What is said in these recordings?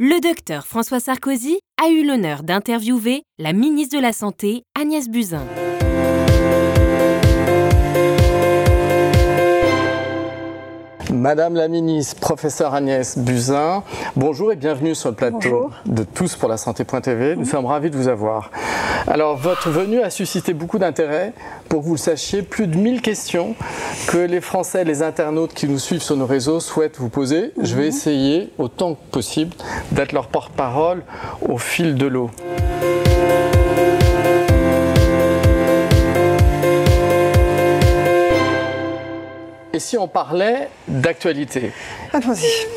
Le docteur François Sarkozy a eu l'honneur d'interviewer la ministre de la Santé, Agnès Buzyn. Madame la ministre, professeur Agnès Buzyn, bonjour et bienvenue sur le plateau de Tous pour la Santé.tv. Nous sommes ravis de vous avoir. Alors, votre venue a suscité beaucoup d'intérêt. Pour que vous le sachiez, plus de 1000 questions que les Français, les internautes qui nous suivent sur nos réseaux souhaitent vous poser. Je vais essayer, autant que possible, d'être leur porte-parole au fil de l'eau. Et si on parlait d'actualité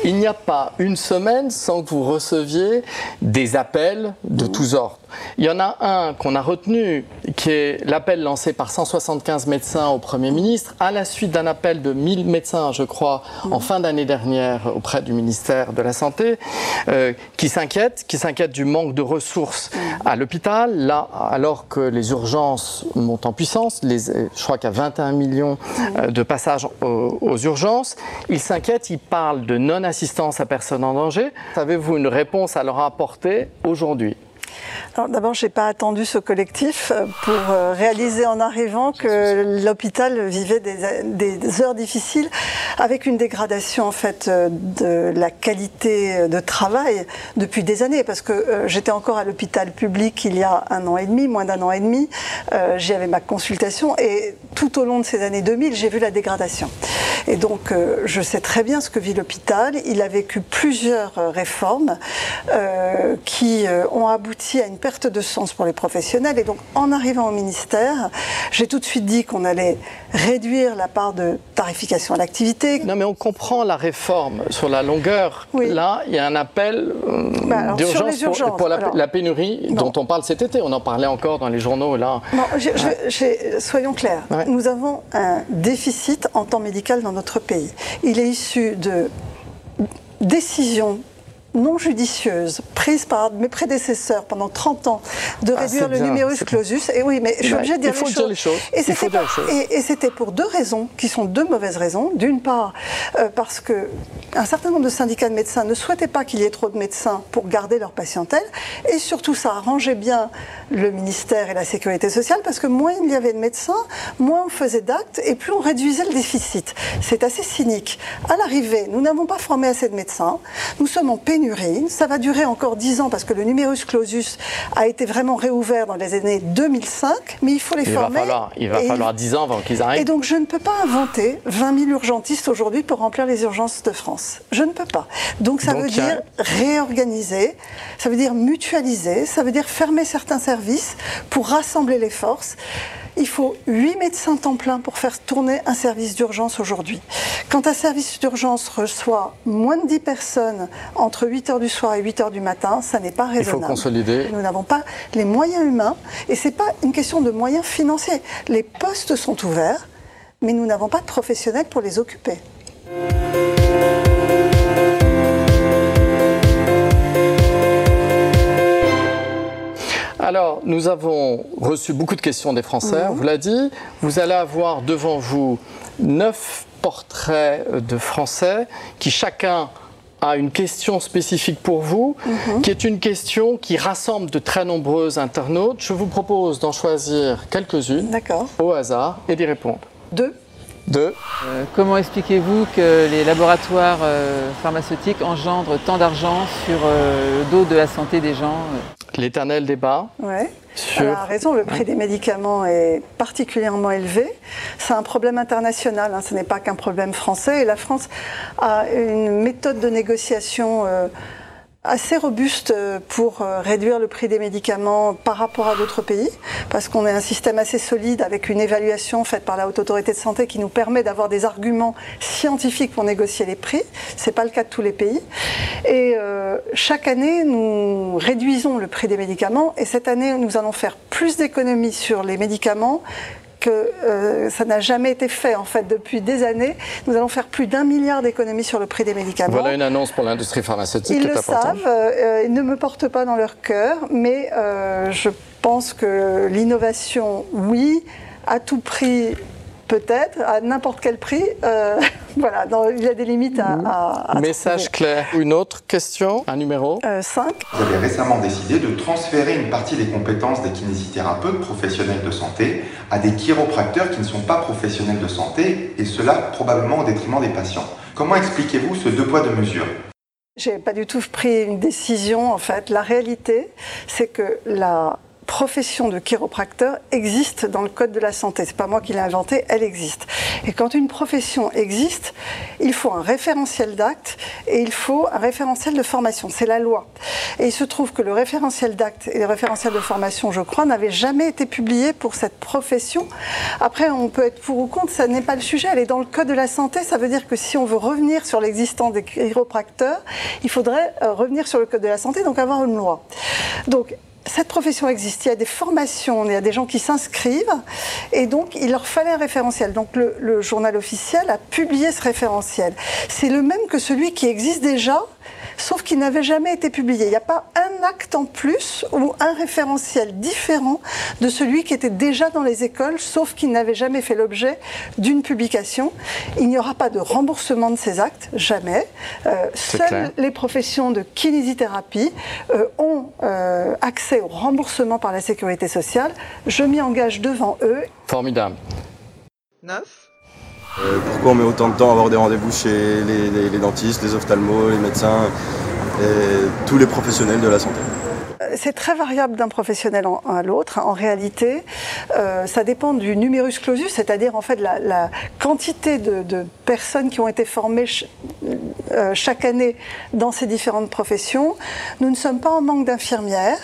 Il n'y a pas une semaine sans que vous receviez des appels de tous ordres. Il y en a un qu'on a retenu, qui est l'appel lancé par 175 médecins au Premier ministre, à la suite d'un appel de 1000 médecins, je crois, en fin d'année dernière auprès du ministère de la Santé, euh, qui s'inquiètent, qui s'inquiètent du manque de ressources à l'hôpital, là, alors que les urgences montent en puissance, les, je crois qu'il y a 21 millions euh, de passages aux, urgences. Ils s'inquiètent, ils parlent de non-assistance à personne en danger. Avez-vous une réponse à leur apporter aujourd'hui? D'abord, je n'ai pas attendu ce collectif euh, pour euh, réaliser en arrivant que l'hôpital vivait des, heures difficiles avec une dégradation en fait euh, de la qualité de travail depuis des années. Parce que j'étais encore à l'hôpital public il y a un an et demi, moins d'un an et demi. J'y avais ma consultation et tout au long de ces années 2000, j'ai vu la dégradation. Et donc, je sais très bien ce que vit l'hôpital. Il a vécu plusieurs réformes qui ont abouti à une perte de sens pour les professionnels. Et donc, en arrivant au ministère, j'ai tout de suite dit qu'on allait réduire la part de tarification à l'activité. Non, mais on comprend la réforme sur la longueur. Là, il y a un appel euh, bah, d'urgence pour, la, pénurie dont on parle cet été. On en parlait encore dans les journaux. Là. soyons clairs. Nous avons un déficit en temps médical dans notre pays. Il est issu de décisions non judicieuse prise par mes prédécesseurs pendant 30 ans de ah, réduire le numerus clausus. Et oui, mais je suis obligée de dire, les choses. Et c'était pour deux raisons, qui sont deux mauvaises raisons. D'une part, euh, parce que un certain nombre de syndicats de médecins ne souhaitaient pas qu'il y ait trop de médecins pour garder leur patientèle. Et surtout, ça arrangeait bien le ministère et la sécurité sociale, parce que moins il y avait de médecins, moins on faisait d'actes, et plus on réduisait le déficit. C'est assez cynique. À l'arrivée, nous n'avons pas formé assez de médecins. Nous sommes en pénurie ça va durer encore 10 ans parce que le numerus clausus a été vraiment réouvert dans les années 2005, mais il faut les former. il va falloir 10 ans avant qu'ils arrivent. Et donc je ne peux pas inventer 20 000 urgentistes aujourd'hui pour remplir les urgences de France. Je ne peux pas. Donc ça veut dire réorganiser, ça veut dire mutualiser, ça veut dire fermer certains services pour rassembler les forces. Il faut 8 médecins temps plein pour faire tourner un service d'urgence aujourd'hui. Quand un service d'urgence reçoit moins de 10 personnes entre 8 h du soir et 8 h du matin, ça n'est pas raisonnable. Il faut consolider. Nous n'avons pas les moyens humains et ce n'est pas une question de moyens financiers. Les postes sont ouverts, mais nous n'avons pas de professionnels pour les occuper. Alors, nous avons reçu beaucoup de questions des Français, on vous l'a dit. Vous allez avoir devant vous neuf portraits de Français qui chacun a une question spécifique pour vous, mhm. qui est une question qui rassemble de très nombreux internautes. Je vous propose d'en choisir quelques-unes au hasard et d'y répondre. Deux. Deux. Euh, comment expliquez-vous que les laboratoires euh, pharmaceutiques engendrent tant d'argent sur euh, le dos de la santé des gens l'éternel débat. Oui. Elle a raison, le prix des médicaments est particulièrement élevé. C'est un problème international, hein. ce n'est pas qu'un problème français. Et la France a une méthode de négociation euh, assez robuste euh, pour euh, réduire le prix des médicaments par rapport à d'autres pays, parce qu'on est un système assez solide avec une évaluation faite par la Haute Autorité de Santé qui nous permet d'avoir des arguments scientifiques pour négocier les prix. Ce n'est pas le cas de tous les pays. Et euh, chaque année, nous réduisons le prix des médicaments, et cette année, nous allons faire plus d'économies sur les médicaments que euh, ça n'a jamais été fait en fait depuis des années. Nous allons faire plus d'un milliard d'économies sur le prix des médicaments. Voilà une annonce pour l'industrie pharmaceutique. Ils le savent, euh, ils ne me portent pas dans leur cœur, mais euh, je pense que l'innovation, oui, à tout prix peut-être, à n'importe quel prix. Euh, voilà, il y a des limites à. Message clair. Une autre question, un numéro 5. Euh, Vous avez récemment décidé de transférer une partie des compétences des kinésithérapeutes professionnels de santé à des chiropracteurs qui ne sont pas professionnels de santé, et cela probablement au détriment des patients. Comment expliquez-vous ce deux poids, deux mesures? J'ai pas du tout pris une décision en fait. La réalité, c'est que la profession de chiropracteur existe dans le code de la santé. C'est pas moi qui l'ai inventée, elle existe. Et quand une profession existe, il faut un référentiel d'actes et il faut un référentiel de formation. C'est la loi. Et il se trouve que le référentiel d'actes et le référentiel de formation, je crois, n'avaient jamais été publiés pour cette profession. Après, on peut être pour ou contre, ça n'est pas le sujet. Elle est dans le code de la santé. Ça veut dire que si on veut revenir sur l'existence des chiropracteurs, il faudrait euh, revenir sur le code de la santé, donc avoir une loi. Donc, cette profession existe, il y a des formations, il y a des gens qui s'inscrivent, et donc il leur fallait un référentiel. Donc le, le journal officiel a publié ce référentiel. C'est le même que celui qui existe déjà, sauf qu'il n'avait jamais été publié. Il n'y a pas un acte en plus ou un référentiel différent de celui qui était déjà dans les écoles, sauf qu'il n'avait jamais fait l'objet d'une publication. Il n'y aura pas de remboursement de ces actes, jamais. Euh, seules les professions de kinésithérapie euh, ont euh, accès au remboursement par la sécurité sociale. Je m'y engage devant eux. Formidable. Neuf euh, pourquoi on met autant de temps à avoir des rendez-vous chez les, dentistes, les ophtalmos, les médecins et tous les professionnels de la santé? C'est très variable d'un professionnel à l'autre. En réalité, euh, ça dépend du numerus clausus, c'est-à-dire en fait la, quantité de, personnes qui ont été formées euh, chaque année dans ces différentes professions. Nous ne sommes pas en manque d'infirmières,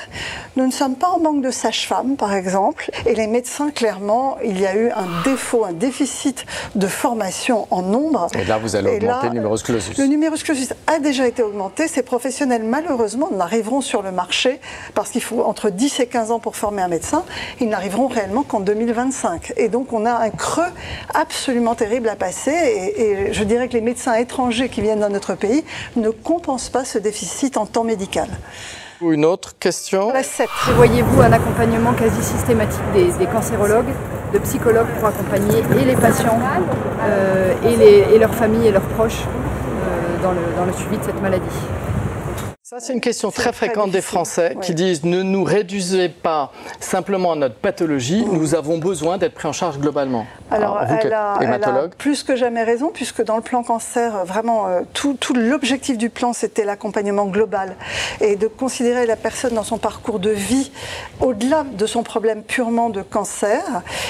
nous ne sommes pas en manque de sages-femmes, par exemple. Et les médecins, clairement, il y a eu un défaut, un déficit de formation en nombre. Et là, vous allez augmenter le numerus clausus. Le numerus clausus a déjà été augmenté. Ces professionnels, malheureusement, n'arriveront sur le marché parce qu'il faut entre 10 et 15 ans pour former un médecin. Ils n'arriveront réellement qu'en 2025. Et donc, on a un creux absolument terrible à passer. Et, je dirais que les médecins étrangers qui viennent dans notre pays ne compensent pas ce déficit en temps médical. Une autre question? La 7. Prévoyez-vous un accompagnement quasi systématique des, cancérologues, de psychologues pour accompagner et les patients euh, et, leurs familles et leurs proches euh, dans le suivi de cette maladie? Ça, c'est une question très fréquente des Français qui disent ne nous réduisez pas simplement à notre pathologie, nous avons besoin d'être pris en charge globalement. Alors, elle, a, plus que jamais raison, puisque dans le plan cancer, vraiment, euh, tout, tout l'objectif du plan, c'était l'accompagnement global. Et de considérer la personne dans son parcours de vie au-delà de son problème purement de cancer.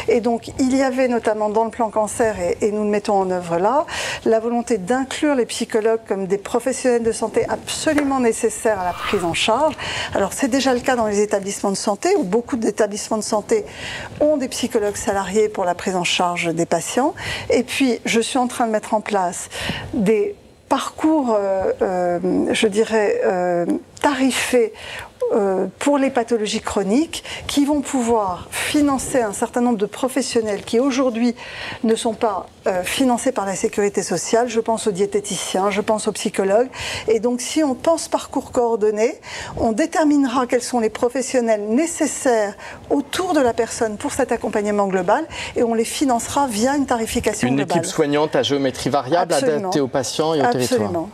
Et donc, il y avait notamment dans le plan cancer, et, et nous le mettons en œuvre là, la volonté d'inclure les psychologues comme des professionnels de santé absolument nécessaires à la prise en charge. Alors c'est déjà le cas dans les établissements de santé où beaucoup d'établissements de santé ont des psychologues salariés pour la prise en charge des patients. Et puis je suis en train de mettre en place des parcours, euh, euh, je dirais, euh, tarifés euh, pour les pathologies chroniques qui vont pouvoir financer un certain nombre de professionnels qui aujourd'hui ne sont pas euh, financés par la sécurité sociale. Je pense aux diététiciens, je pense aux psychologues. Et donc si on pense parcours coordonné, on déterminera quels sont les professionnels nécessaires autour de la personne pour cet accompagnement global et on les financera via une tarification globale. Une équipe soignante à géométrie variable adaptée aux patients et aux Absolument.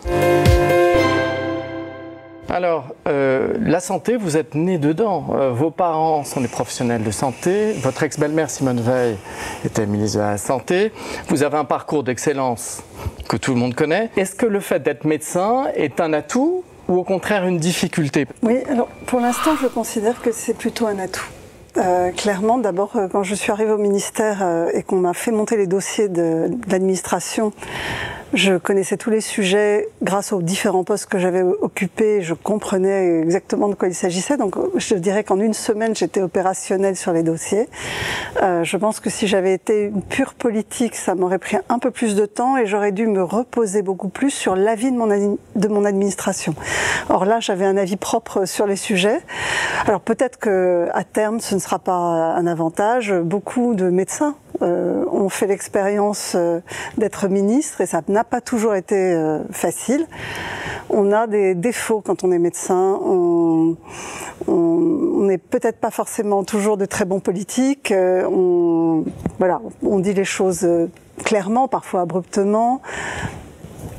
Alors, euh, la santé, vous êtes né dedans. Euh, vos parents sont des professionnels de santé. Votre ex-belle-mère, Simone Veil, était ministre de la Santé. Vous avez un parcours d'excellence que tout le monde connaît. Est-ce que le fait d'être médecin est un atout ou au contraire une difficulté? Oui, alors pour l'instant, je considère que c'est plutôt un atout. Euh, clairement, d'abord, quand je suis arrivée au ministère et qu'on m'a fait monter les dossiers de l'administration, je connaissais tous les sujets grâce aux différents postes que j'avais occupés. Je comprenais exactement de quoi il s'agissait. Donc, je dirais qu'en une semaine, j'étais opérationnelle sur les dossiers. Euh, je pense que si j'avais été une pure politique, ça m'aurait pris un peu plus de temps et j'aurais dû me reposer beaucoup plus sur l'avis de mon, de mon administration. Or là, j'avais un avis propre sur les sujets. Alors peut-être que à terme, ce ne sera pas un avantage. Beaucoup de médecins euh, ont fait l'expérience euh, d'être ministre et ça n'a pas toujours été euh, facile. on a des défauts quand on est médecin. On n'est peut-être pas forcément toujours de très bons politiques. Euh, on, voilà, on dit les choses clairement, parfois abruptement.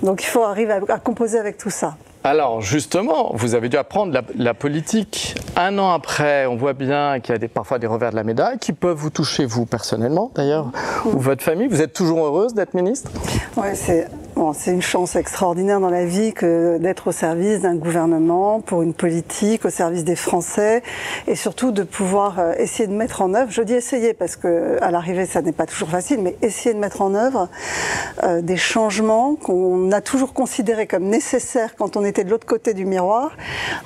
Donc il faut arriver à composer avec tout ça. Alors justement, vous avez dû apprendre la, politique. Un an après, on voit bien qu'il y a parfois des revers de la médaille qui peuvent vous toucher vous personnellement d'ailleurs, ou votre famille. Vous êtes toujours heureuse d'être ministre? Oui, c'est c'est une chance extraordinaire dans la vie que d'être au service d'un gouvernement, pour une politique, au service des Français, et surtout de pouvoir euh, essayer de mettre en œuvre. Je dis essayer parce que à l'arrivée ça n'est pas toujours facile, mais essayer de mettre en œuvre euh, des changements qu'on a toujours considérés comme nécessaires quand on était de l'autre côté du miroir,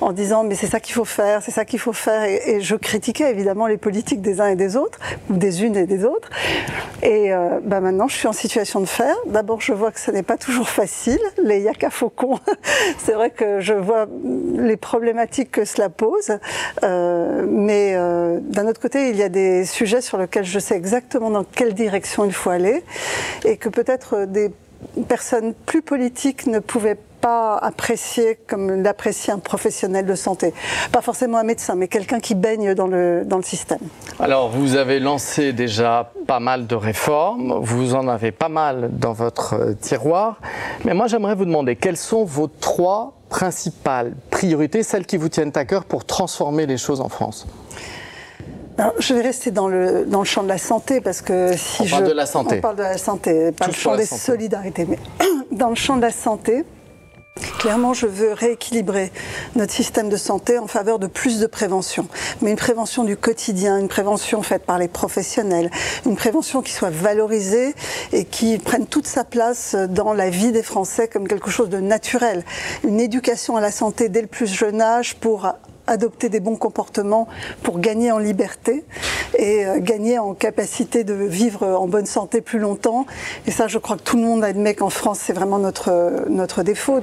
en disant mais c'est ça qu'il faut faire, c'est ça qu'il faut faire, et, je critiquais évidemment les politiques des uns et des autres, ou des unes et des autres, et euh, bah maintenant je suis en situation de faire. D'abord je vois que ce n'est pas toujours facile, les yaka faucons. c'est vrai que je vois les problématiques que cela pose, euh, mais euh, d'un autre côté, il y a des sujets sur lesquels je sais exactement dans quelle direction il faut aller, et que peut-être des personnes plus politiques ne pouvaient pas apprécié comme l'apprécie un professionnel de santé. Pas forcément un médecin, mais quelqu'un qui baigne dans le, dans le système. Alors, vous avez lancé déjà pas mal de réformes, vous en avez pas mal dans votre euh, tiroir, mais moi j'aimerais vous demander quelles sont vos trois principales priorités, celles qui vous tiennent à cœur pour transformer les choses en France? Je vais rester dans le, dans le champ de la santé parce que si on je. Parle de la santé. On parle de la santé, pas le champ des solidarités. Mais dans le champ de la santé, Clairement, je veux rééquilibrer notre système de santé en faveur de plus de prévention. Mais une prévention du quotidien, une prévention faite par les professionnels, une prévention qui soit valorisée et qui prenne toute sa place dans la vie des Français comme quelque chose de naturel. Une éducation à la santé dès le plus jeune âge pour adopter des bons comportements pour gagner en liberté et euh, gagner en capacité de vivre en bonne santé plus longtemps. Et ça, je crois que tout le monde admet qu'en France, c'est vraiment notre, notre défaut.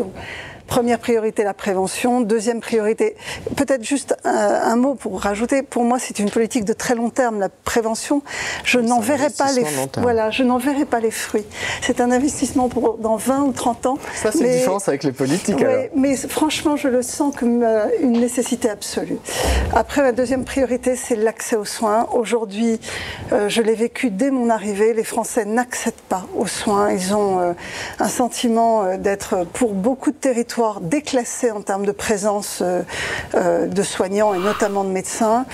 Première priorité, la prévention. Deuxième priorité, peut-être juste un, mot pour rajouter. Pour moi, c'est une politique de très long terme. La prévention, je n'en verrai pas les voilà, je n'en verrai pas les fruits. C'est un investissement pour dans 20 ou 30 ans. Ça, c'est une différence avec les politiques. mais franchement, je le sens comme euh, une nécessité absolue. Après, la deuxième priorité, c'est l'accès aux soins. Aujourd'hui, euh, je l'ai vécu dès mon arrivée. Les Français n'accèdent pas aux soins. Ils ont euh, un sentiment d'être, pour beaucoup de territoires, déclassé en termes de présence euh, euh, de soignants et notamment de médecins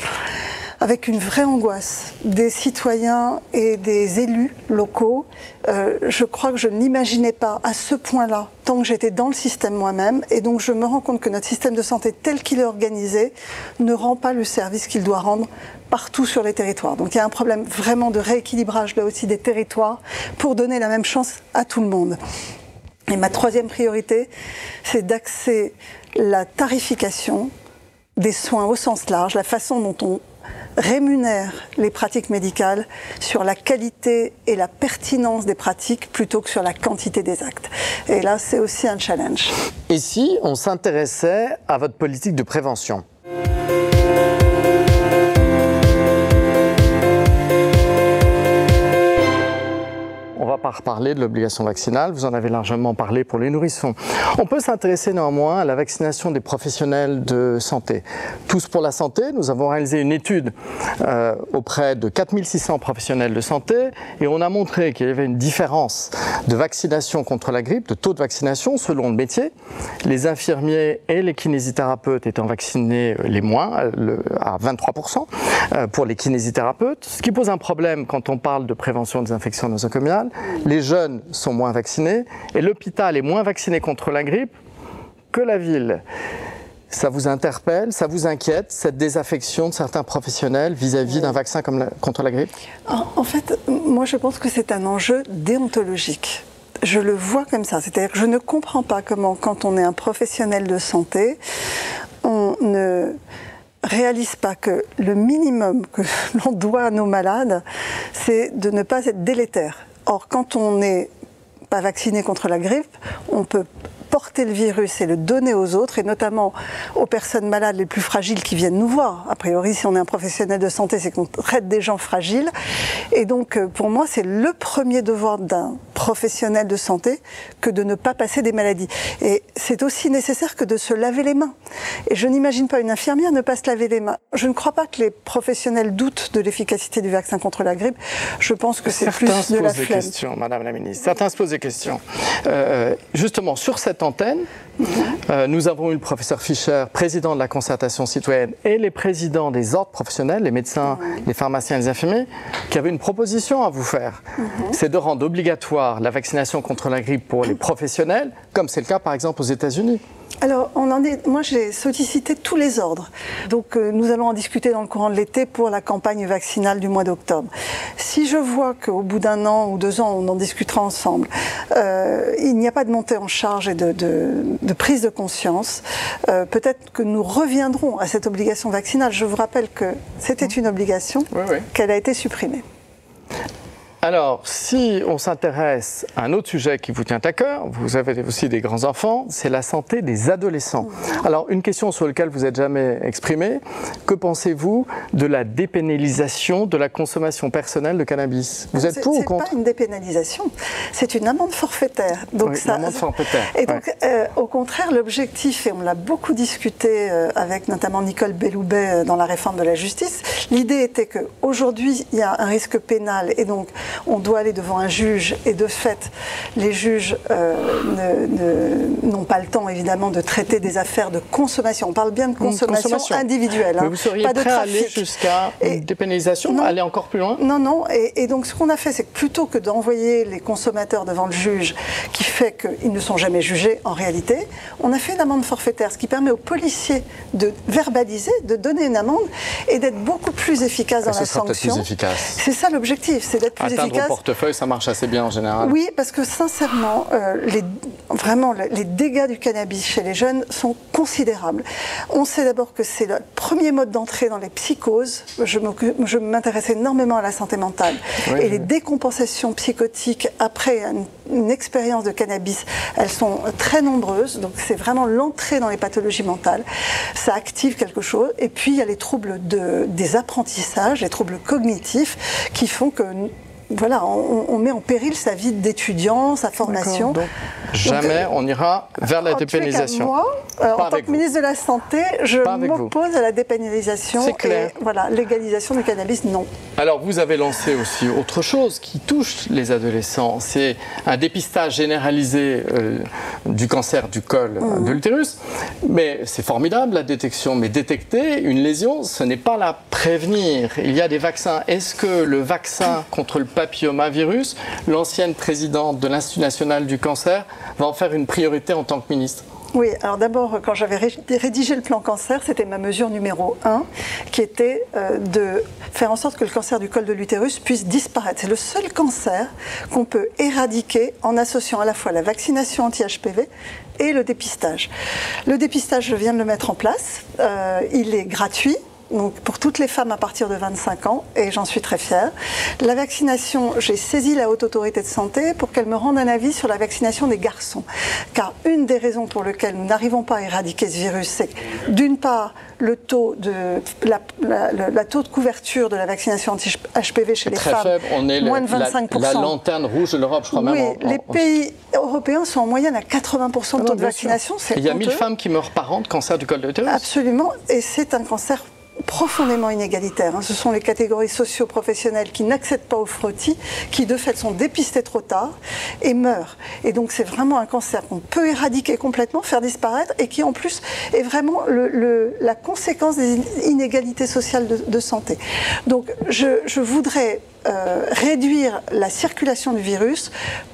avec une vraie angoisse des citoyens et des élus locaux. Euh, je crois que je n'imaginais pas à ce point-là, tant que j'étais dans le système moi-même, et donc je me rends compte que notre système de santé tel qu'il est organisé ne rend pas le service qu'il doit rendre partout sur les territoires. Donc il y a un problème vraiment de rééquilibrage là aussi des territoires pour donner la même chance à tout le monde. Et ma troisième priorité, c'est d'axer la tarification des soins au sens large, la façon dont on rémunère les pratiques médicales sur la qualité et la pertinence des pratiques plutôt que sur la quantité des actes. Et là, c'est aussi un challenge. Et si on s'intéressait à votre politique de prévention? Pas reparler de l'obligation vaccinale, vous en avez largement parlé pour les nourrissons. On peut s'intéresser néanmoins à la vaccination des professionnels de santé. Tous pour la santé, nous avons réalisé une étude euh, auprès de 4600 professionnels de santé et on a montré qu'il y avait une différence de vaccination contre la grippe, de taux de vaccination selon le métier. Les infirmiers et les kinésithérapeutes étant vaccinés les moins, à 23% euh, pour les kinésithérapeutes, ce qui pose un problème quand on parle de prévention des infections nosocomiales les jeunes sont moins vaccinés et l'hôpital est moins vacciné contre la grippe que la ville. Ça vous interpelle, ça vous inquiète, cette désaffection de certains professionnels vis-à-vis d'un vaccin comme contre la grippe? En, fait, moi je pense que c'est un enjeu déontologique. Je le vois comme ça, c'est-à-dire que je ne comprends pas comment, quand on est un professionnel de santé, on ne réalise pas que le minimum que l'on doit à nos malades, c'est de ne pas être délétère. Or, quand on n'est pas vacciné contre la grippe, on peut porter le virus et le donner aux autres, et notamment aux personnes malades les plus fragiles qui viennent nous voir. A priori, si on est un professionnel de santé, c'est qu'on traite des gens fragiles. Et donc, euh, pour moi, c'est le premier devoir d'un professionnel de santé que de ne pas passer des maladies. Et c'est aussi nécessaire que de se laver les mains. Et je n'imagine pas une infirmière ne pas se laver les mains. Je ne crois pas que les professionnels doutent de l'efficacité du vaccin contre la grippe. Je pense que c'est plus de la flemme. Des questions, Madame la Ministre. Certains se posent des questions. Euh, justement, sur cette antenne, euh, nous avons eu le professeur Fischer, président de la concertation citoyenne, et les présidents des ordres professionnels, les médecins, les pharmaciens et les infirmiers, qui avaient une proposition à vous faire. Mhm. C'est de rendre obligatoire la vaccination contre la grippe pour les professionnels, comme c'est le cas par exemple aux États-Unis. Alors, on en est, moi j'ai sollicité tous les ordres. Donc, euh, nous allons en discuter dans le courant de l'été pour la campagne vaccinale du mois d'octobre. Si je vois qu'au bout d'un an ou deux ans, on en discutera ensemble, euh, il n'y a pas de montée en charge et de, prise de conscience, euh, peut-être que nous reviendrons à cette obligation vaccinale. Je vous rappelle que c'était une obligation, qu'elle a été supprimée. Alors, si on s'intéresse à un autre sujet qui vous tient à cœur, vous avez aussi des grands-enfants, c'est la santé des adolescents. Alors, une question sur laquelle vous n'êtes jamais exprimé, que pensez-vous de la dépénalisation de la consommation personnelle de cannabis? Vous êtes pour ou contre? C'est pas une dépénalisation, c'est une amende forfaitaire. Donc une amende forfaitaire. Et donc, euh, au contraire, l'objectif, et on l'a beaucoup discuté euh, avec notamment Nicole Belloubet euh, dans la réforme de la justice, l'idée était qu'aujourd'hui, il y a un risque pénal et donc on doit aller devant un juge et de fait, les juges euh, n'ont pas le temps évidemment de traiter des affaires de consommation. On parle bien de consommation, individuelle. Mais vous seriez pas prêt à aller jusqu'à une dépénalisation, aller encore plus loin? Non, non. Et, donc ce qu'on a fait, c'est que plutôt que d'envoyer les consommateurs devant le juge, qui fait qu'ils ne sont jamais jugés en réalité, on a fait une amende forfaitaire, ce qui permet aux policiers de verbaliser, de donner une amende et d'être beaucoup plus efficace dans la sanction. C'est ça l'objectif, c'est d'être plus efficace au portefeuille, ça marche assez bien en général. Oui, parce que sincèrement, euh, les, vraiment, les dégâts du cannabis chez les jeunes sont considérables. On sait d'abord que c'est le premier mode d'entrée dans les psychoses. Je m'intéresse énormément à la santé mentale. et les décompensations psychotiques après une, expérience de cannabis, elles sont très nombreuses. Donc c'est vraiment l'entrée dans les pathologies mentales. Ça active quelque chose. Et puis il y a les troubles de, des apprentissages, les troubles cognitifs qui font que voilà, on, met en péril sa vie d'étudiant, sa formation. jamais on ira vers la dépénalisation. Moi, euh, en tant que ministre de la Santé, je m'oppose à la dépénalisation. Clair. Et, voilà, légalisation du cannabis, non. Alors, vous avez lancé aussi autre chose qui touche les adolescents. C'est un dépistage généralisé euh, du cancer du col mmh. de l'utérus. Mais c'est formidable la détection. Mais détecter une lésion, ce n'est pas la prévenir. Il y a des vaccins. Est-ce que le vaccin contre le l'ancienne présidente de l'Institut national du cancer, va en faire une priorité en tant que ministre oui, alors d'abord, quand j'avais rédigé le plan cancer, c'était ma mesure numéro 1, qui était euh, de faire en sorte que le cancer du col de l'utérus puisse disparaître. C'est le seul cancer qu'on peut éradiquer en associant à la fois la vaccination anti-HPV et le dépistage. Le dépistage, je viens de le mettre en place. Euh, il est gratuit donc pour toutes les femmes à partir de 25 ans, et j'en suis très fière. La vaccination, j'ai saisi la Haute Autorité de Santé pour qu'elle me rende un avis sur la vaccination des garçons. Car une des raisons pour lesquelles nous n'arrivons pas à éradiquer ce virus, c'est d'une part, le taux de, la, taux de couverture de la vaccination anti-HPV chez les femmes, faible. On est moins de 25%. La, lanterne rouge de l'Europe, je crois oui, les pays européens sont en moyenne à 80% de taux de vaccination. Il y a 1000 femmes qui meurent par an de cancer du col de l'utérus? Absolument, et c'est un cancer profondément inégalitaire. Hein. Ce sont les catégories socio-professionnelles qui n'accèdent pas au frottis, qui de fait sont dépistées trop tard et meurent. Et donc c'est vraiment un cancer qu'on peut éradiquer complètement, faire disparaître, et qui en plus est vraiment la conséquence des inégalités sociales de, santé. Donc je voudrais euh, réduire la circulation du virus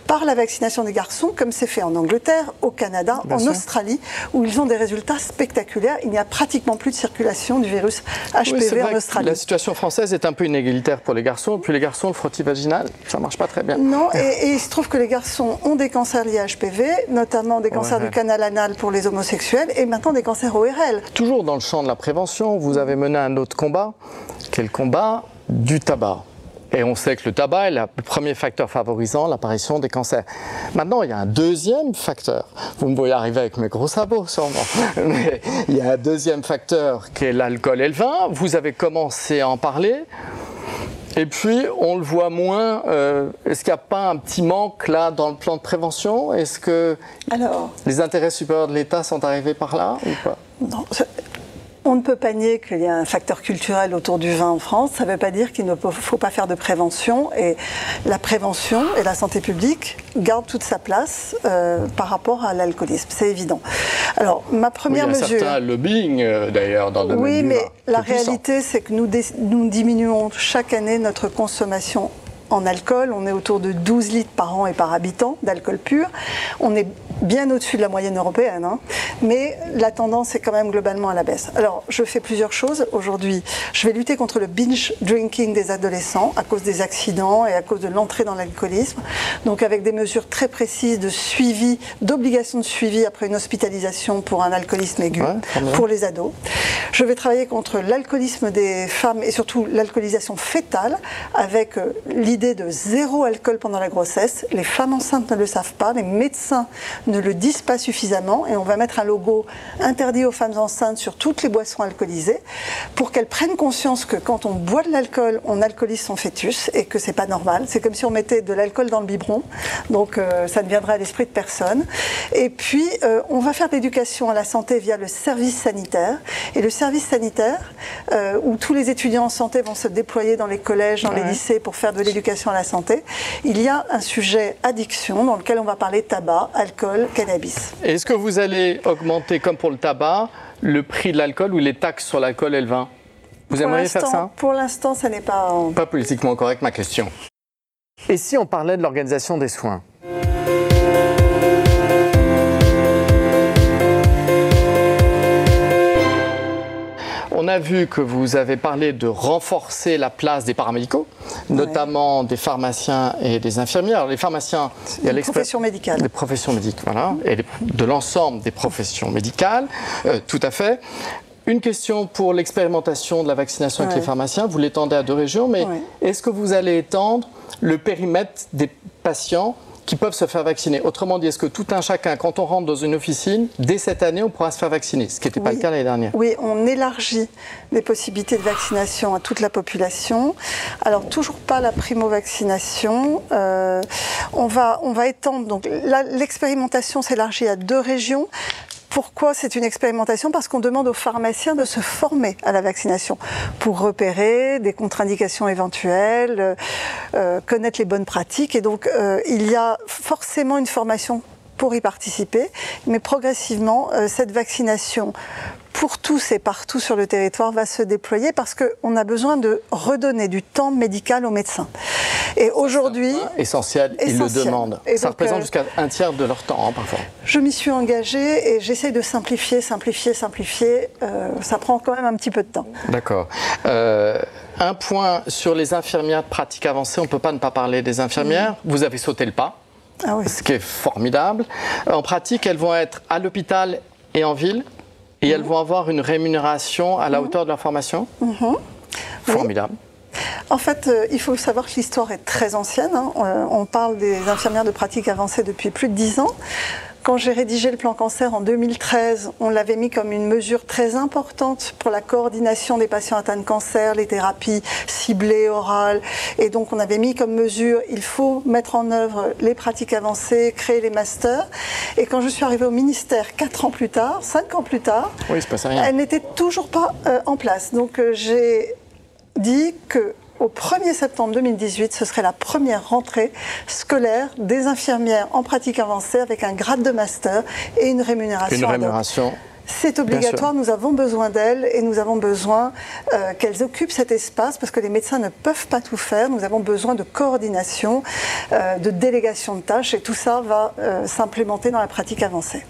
par la vaccination des garçons, comme c'est fait en Angleterre, au Canada, en Australie, où ils ont des résultats spectaculaires. Il n'y a pratiquement plus de circulation du virus HPV en Australie. la situation française est un peu inégalitaire pour les garçons. Puis les garçons, le frottis vaginal, ça ne marche pas très bien. Non, et, il se trouve que les garçons ont des cancers liés à HPV, notamment des cancers du canal anal pour les homosexuels, et maintenant des cancers ORL. Toujours dans le champ de la prévention, vous avez mené un autre combat, quel combat du tabac. Et on sait que le tabac est le premier facteur favorisant l'apparition des cancers. Maintenant, il y a un deuxième facteur. Vous me voyez arriver avec mes gros sabots, sûrement. Mais il y a un deuxième facteur qui est l'alcool et le vin. Vous avez commencé à en parler. Et puis, on le voit moins. Euh, est-ce qu'il n'y a pas un petit manque là dans le plan de prévention? Est-ce que Alors, les intérêts supérieurs de l'État sont arrivés par là ou pas? Non, on ne peut pas nier qu'il y a un facteur culturel autour du vin en France. Ça ne veut pas dire qu'il ne faut pas faire de prévention. Et la prévention et la santé publique gardent toute sa place euh, par rapport à l'alcoolisme. C'est évident. Alors, ma première mesure. Il y a mesure. certain lobbying euh, d'ailleurs dans le domaine Oui, mais la réalité, c'est que nous, nous diminuons chaque année notre consommation en alcool. On est autour de 12 litres par an et par habitant d'alcool pur. On est bien au-dessus de la moyenne européenne, hein. mais la tendance est quand même globalement à la baisse. Alors, je fais plusieurs choses aujourd'hui. Je vais lutter contre le binge drinking des adolescents à cause des accidents et à cause de l'entrée dans l'alcoolisme. Donc, avec des mesures très précises de suivi, d'obligation de suivi après une hospitalisation pour un alcoolisme aigu pour les ados. Je vais travailler contre l'alcoolisme des femmes et surtout l'alcoolisation fétale avec euh, l'idée de zéro alcool pendant la grossesse. Les femmes enceintes ne le savent pas, les médecins ne le disent pas suffisamment et on va mettre un logo interdit aux femmes enceintes sur toutes les boissons alcoolisées pour qu'elles prennent conscience que quand on boit de l'alcool, on alcoolise son fœtus et que c'est pas normal. C'est comme si on mettait de l'alcool dans le biberon, donc euh, ça ne viendrait à l'esprit de personne. Et puis euh, on va faire de l'éducation à la santé via le service sanitaire et le service sanitaire euh, où tous les étudiants en santé vont se déployer dans les collèges, dans les lycées pour faire de l'éducation à la santé. Il y a un sujet addiction dans lequel on va parler tabac, alcool cannabis. Est-ce que vous allez augmenter, comme pour le tabac, le prix de l'alcool ou les taxes sur l'alcool et le vin Vous aimeriez faire ça? Pour l'instant, ça n'est pas... Pas politiquement correct, ma question. Et si on parlait de l'organisation des soins? A vu que vous avez parlé de renforcer la place des paramédicaux, notamment des pharmaciens et des infirmières. les pharmaciens, il y a les professions médicales. Les professions médicales, voilà, et de l'ensemble des professions médicales, euh, tout à fait. Une question pour l'expérimentation de la vaccination avec les pharmaciens. Vous l'étendez à deux régions, mais est-ce que vous allez étendre le périmètre des patients qui peuvent se faire vacciner. Autrement dit, est-ce que tout un chacun, quand on rentre dans une officine, dès cette année, on pourra se faire vacciner, ce qui n'était pas le cas l'année dernière? Oui, on élargit les possibilités de vaccination à toute la population. Alors, toujours pas la primo-vaccination. Euh, on, va, on va étendre. Donc, l'expérimentation s'élargit à deux régions. Pourquoi c'est une expérimentation? Parce qu'on demande aux pharmaciens de se former à la vaccination pour repérer des contre-indications éventuelles, euh, euh, connaître les bonnes pratiques. Et donc, euh, il y a forcément une formation pour y participer, mais progressivement, cette vaccination pour tous et partout sur le territoire va se déployer parce qu'on a besoin de redonner du temps médical aux médecins. Et aujourd'hui. Essentiel, ils le demandent. Ça représente euh, jusqu'à un tiers de leur temps, hein, parfois. Je m'y suis engagée et j'essaye de simplifier, simplifier, simplifier. Euh, ça prend quand même un petit peu de temps. D'accord. Euh, un point sur les infirmières de pratique avancée, on ne peut pas ne pas parler des infirmières. Vous avez sauté le pas. Ah oui. Ce qui est formidable. En pratique, elles vont être à l'hôpital et en ville et elles mhm. vont avoir une rémunération à la mhm. hauteur de leur formation mhm. Formidable. En fait, euh, il faut savoir que l'histoire est très ancienne. Hein. Euh, on parle des infirmières de pratique avancée depuis plus de dix ans. Quand j'ai rédigé le plan cancer en 2013, on l'avait mis comme une mesure très importante pour la coordination des patients atteints de cancer, les thérapies ciblées, orales. Et donc on avait mis comme mesure, il faut mettre en œuvre les pratiques avancées, créer les masters. Et quand je suis arrivée au ministère quatre ans plus tard, cinq ans plus tard, elle n'était toujours pas euh, en place. Donc euh, j'ai dit que au 1er septembre 2018, ce serait la première rentrée scolaire des infirmières en pratique avancée avec un grade de master et une rémunération. Une rémunération. C'est obligatoire, nous avons besoin d'elles et nous avons besoin euh, qu'elles occupent cet espace parce que les médecins ne peuvent pas tout faire. Nous avons besoin de coordination, euh, de délégation de tâches et tout ça va euh, s'implémenter dans la pratique avancée.